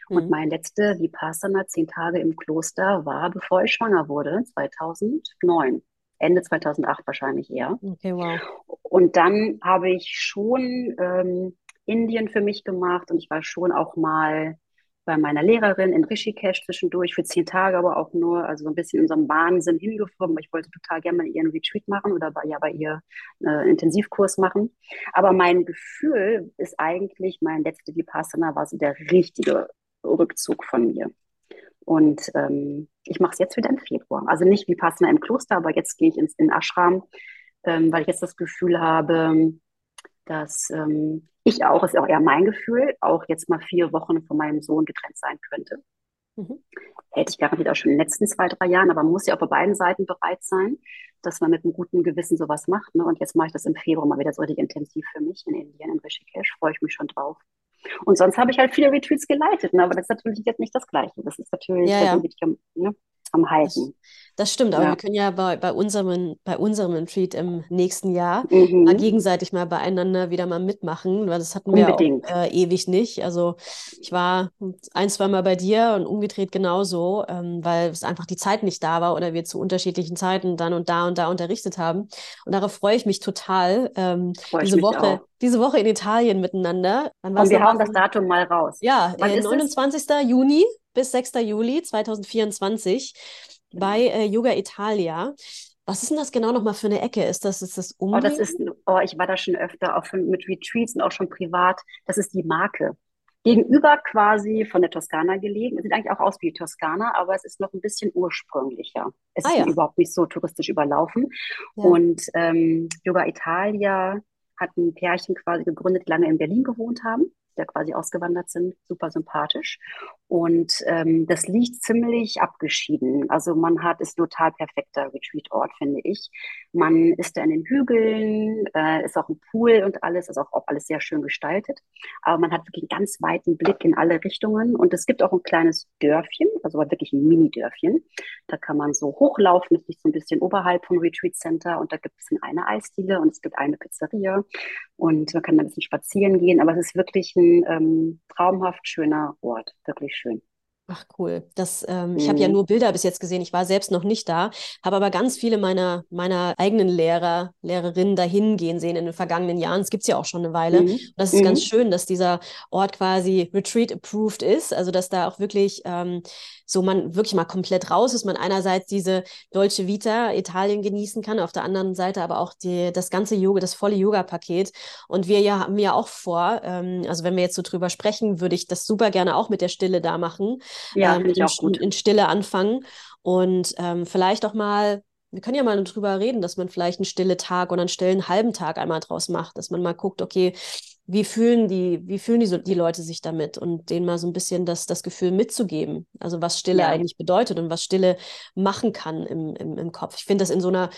Mhm. Und mein letzte Vipassana, zehn Tage im Kloster, war, bevor ich schwanger wurde, 2009. Ende 2008 wahrscheinlich eher. Okay, wow. Und dann habe ich schon ähm, Indien für mich gemacht und ich war schon auch mal bei meiner Lehrerin in Rishikesh zwischendurch für zehn Tage, aber auch nur, also so ein bisschen in einem Wahnsinn hingeflogen, weil ich wollte total gerne mal ihren Retreat machen oder bei, ja, bei ihr äh, Intensivkurs machen. Aber mein Gefühl ist eigentlich, mein letzter Vipassana war so der richtige Rückzug von mir. Und ähm, ich mache es jetzt wieder im Februar. Also nicht Vipassana im Kloster, aber jetzt gehe ich ins in Ashram, ähm, weil ich jetzt das Gefühl habe, dass ähm, ich auch, ist auch eher mein Gefühl, auch jetzt mal vier Wochen von meinem Sohn getrennt sein könnte. Mhm. Hätte ich garantiert auch schon in den letzten zwei, drei Jahren, aber man muss ja auch bei beiden Seiten bereit sein, dass man mit einem guten Gewissen sowas macht. Ne? Und jetzt mache ich das im Februar mal wieder so richtig intensiv für mich in Indien, in Rishikesh, freue ich mich schon drauf. Und sonst habe ich halt viele Retreats geleitet, ne? aber das ist natürlich jetzt nicht das Gleiche. Das ist natürlich, ja, ja. Ne? Am Halten. Das, stimmt, aber ja. wir können ja bei, bei, unserem, bei unserem Retreat im nächsten Jahr mhm. mal gegenseitig mal beieinander wieder mal mitmachen, weil das hatten Unbedingt. wir auch, äh, ewig nicht. Also ich war ein, zwei Mal bei dir und umgedreht genauso, ähm, weil es einfach die Zeit nicht da war oder wir zu unterschiedlichen Zeiten dann und da und da unterrichtet haben. Und darauf freue ich mich total. Ähm, diese Woche. Auch. Diese Woche in Italien miteinander. und wir hauen das Datum mal raus. Ja, äh, 29. Juni bis 6. Juli 2024 bei äh, Yoga Italia. Was ist denn das genau nochmal für eine Ecke? Ist das, ist das Umgehen? Oh, das ist, oh, ich war da schon öfter, auch schon mit Retreats und auch schon privat. Das ist die Marke. Gegenüber quasi von der Toskana gelegen. Es sieht eigentlich auch aus wie Toskana, aber es ist noch ein bisschen ursprünglicher. Es ah, ist ja. überhaupt nicht so touristisch überlaufen. Ja. Und ähm, Yoga Italia hat ein Pärchen quasi gegründet, die lange in Berlin gewohnt haben die da quasi ausgewandert sind, super sympathisch. Und ähm, das liegt ziemlich abgeschieden. Also man hat, ist total perfekter Retreat-Ort, finde ich. Man ist da in den Hügeln, äh, ist auch ein Pool und alles, ist auch, auch alles sehr schön gestaltet. Aber man hat wirklich einen ganz weiten Blick in alle Richtungen. Und es gibt auch ein kleines Dörfchen, also wirklich ein Mini-Dörfchen. Da kann man so hochlaufen, das liegt so ein bisschen oberhalb vom Retreat Center. Und da gibt es eine Eisdiele und es gibt eine Pizzeria. Und man kann da ein bisschen spazieren gehen. Aber es ist wirklich ein ähm, traumhaft schöner Ort, wirklich schön. Ach cool. Das, ähm, ich habe ja mhm. nur Bilder bis jetzt gesehen. Ich war selbst noch nicht da, habe aber ganz viele meiner, meiner eigenen Lehrer, Lehrerinnen dahin gehen sehen in den vergangenen Jahren. Es gibt es ja auch schon eine Weile. Mhm. Und das ist mhm. ganz schön, dass dieser Ort quasi Retreat-approved ist. Also dass da auch wirklich ähm, so man wirklich mal komplett raus ist, man einerseits diese deutsche Vita Italien genießen kann, auf der anderen Seite aber auch die, das ganze Yoga, das volle Yoga-Paket. Und wir ja haben ja auch vor, ähm, also wenn wir jetzt so drüber sprechen, würde ich das super gerne auch mit der Stille da machen ja, ähm, in, in Stille anfangen und ähm, vielleicht auch mal wir können ja mal drüber reden, dass man vielleicht einen stille Tag oder einen stillen halben Tag einmal draus macht, dass man mal guckt, okay, wie fühlen die, wie fühlen die, so, die Leute sich damit und denen mal so ein bisschen das, das Gefühl mitzugeben, also was Stille ja. eigentlich bedeutet und was Stille machen kann im, im, im Kopf. Ich finde das in so einer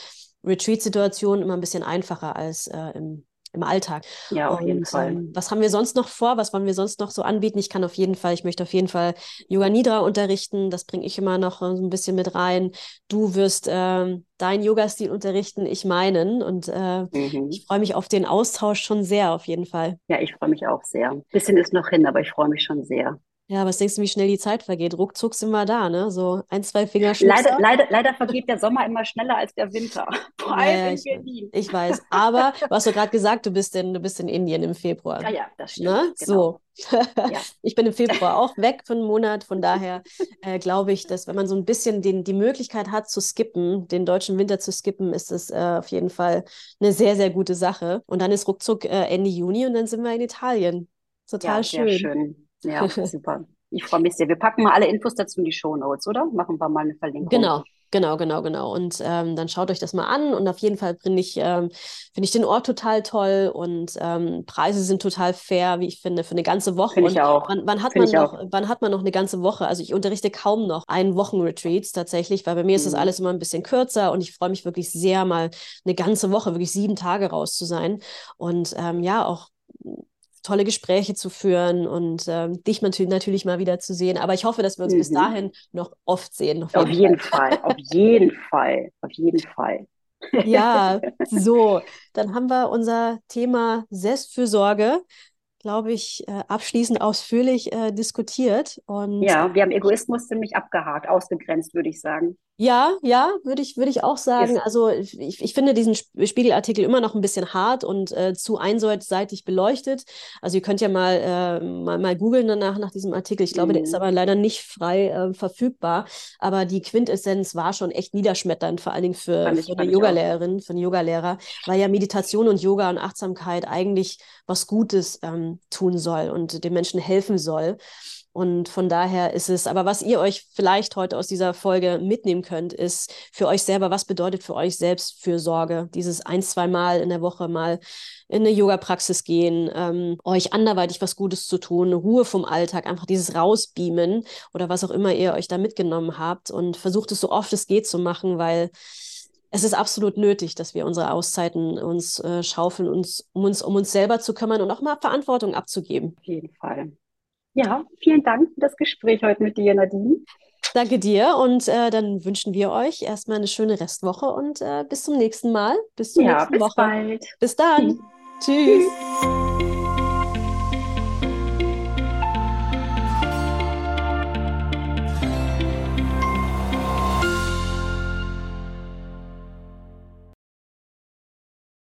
Retreat-Situation immer ein bisschen einfacher als äh, im, im Alltag. Ja, auf und, jeden Fall. Ähm, was haben wir sonst noch vor? Was wollen wir sonst noch so anbieten? Ich kann auf jeden Fall, ich möchte auf jeden Fall Yoga Nidra unterrichten. Das bringe ich immer noch so ein bisschen mit rein. Du wirst ähm, deinen Yoga-Stil unterrichten, ich meinen. Und äh, mhm. ich freue mich auf den Austausch schon sehr, auf jeden Fall. Ja, ich freue mich auch sehr. Ein bisschen ist noch hin, aber ich freue mich schon sehr. Ja, was denkst du, wie schnell die Zeit vergeht? Ruckzuck sind wir da, ne? So ein, zwei Finger leider, leider, leider vergeht der Sommer immer schneller als der Winter. [laughs] Vor allem ja, in Berlin. Ich weiß. Aber du hast doch gerade gesagt, du bist, in, du bist in Indien im Februar. Ja, ja, das stimmt. Ne? Genau. So. [laughs] ja. Ich bin im Februar auch weg für einen Monat. Von daher äh, glaube ich, dass wenn man so ein bisschen den, die Möglichkeit hat zu skippen, den deutschen Winter zu skippen, ist es äh, auf jeden Fall eine sehr, sehr gute Sache. Und dann ist ruckzuck äh, Ende Juni und dann sind wir in Italien. Total ja, schön. Sehr schön. Ja, [laughs] super. Ich freue mich sehr. Wir packen mal alle Infos dazu in die Show Notes, oder? Machen wir mal eine Verlinkung. Genau, genau, genau, genau. Und ähm, dann schaut euch das mal an. Und auf jeden Fall finde ich, ähm, find ich den Ort total toll und ähm, Preise sind total fair, wie ich finde, für eine ganze Woche. Finde ich auch. Wann, wann hat man noch, wann hat man noch eine ganze Woche? Also ich unterrichte kaum noch einen Wochenretreats tatsächlich, weil bei mir mhm. ist das mhm. alles immer ein bisschen kürzer und ich freue mich wirklich sehr, mal eine ganze Woche, wirklich sieben Tage raus zu sein. Und ähm, ja, auch tolle Gespräche zu führen und äh, dich natürlich, mal wieder zu sehen. Aber ich hoffe, dass wir uns mhm. bis dahin noch oft sehen. Auf, auf jeden Fall. Fall, auf jeden Fall, auf jeden Fall. Ja, [laughs] so, dann haben wir unser Thema Selbstfürsorge glaube ich, äh, abschließend ausführlich äh, diskutiert. Und, ja, wir haben Egoismus ziemlich abgehakt, ausgegrenzt, würde ich sagen. Ja, ja, würde ich, würde ich auch sagen. Ist. Also ich, ich finde diesen Spiegelartikel immer noch ein bisschen hart und äh, zu einseitig beleuchtet. Also ihr könnt ja mal, äh, mal, mal googeln danach nach diesem Artikel. Ich glaube, mhm. der ist mhm. aber leider nicht frei äh, verfügbar. Aber die Quintessenz war schon echt niederschmetternd, vor allen Dingen für, ich, für eine Yogalehrerin, für einen Yogalehrer, weil ja Meditation und Yoga und Achtsamkeit eigentlich was Gutes ähm, tun soll und den Menschen helfen soll. Und von daher ist es, aber was ihr euch vielleicht heute aus dieser Folge mitnehmen könnt, ist für euch selber, was bedeutet für euch selbst Fürsorge? Dieses ein, zwei Mal in der Woche mal in eine Yoga-Praxis gehen, ähm, euch anderweitig was Gutes zu tun, Ruhe vom Alltag, einfach dieses Rausbeamen oder was auch immer ihr euch da mitgenommen habt und versucht es so oft es geht zu machen, weil es ist absolut nötig, dass wir unsere Auszeiten uns äh, schaufeln, uns, um uns um uns selber zu kümmern und auch mal Verantwortung abzugeben. Auf jeden Fall. Ja, vielen Dank für das Gespräch heute mit dir, Nadine. Danke dir und äh, dann wünschen wir euch erstmal eine schöne Restwoche und äh, bis zum nächsten Mal. Bis zur ja, nächsten bis Woche. Bald. Bis dann. Tschüss. Tschüss.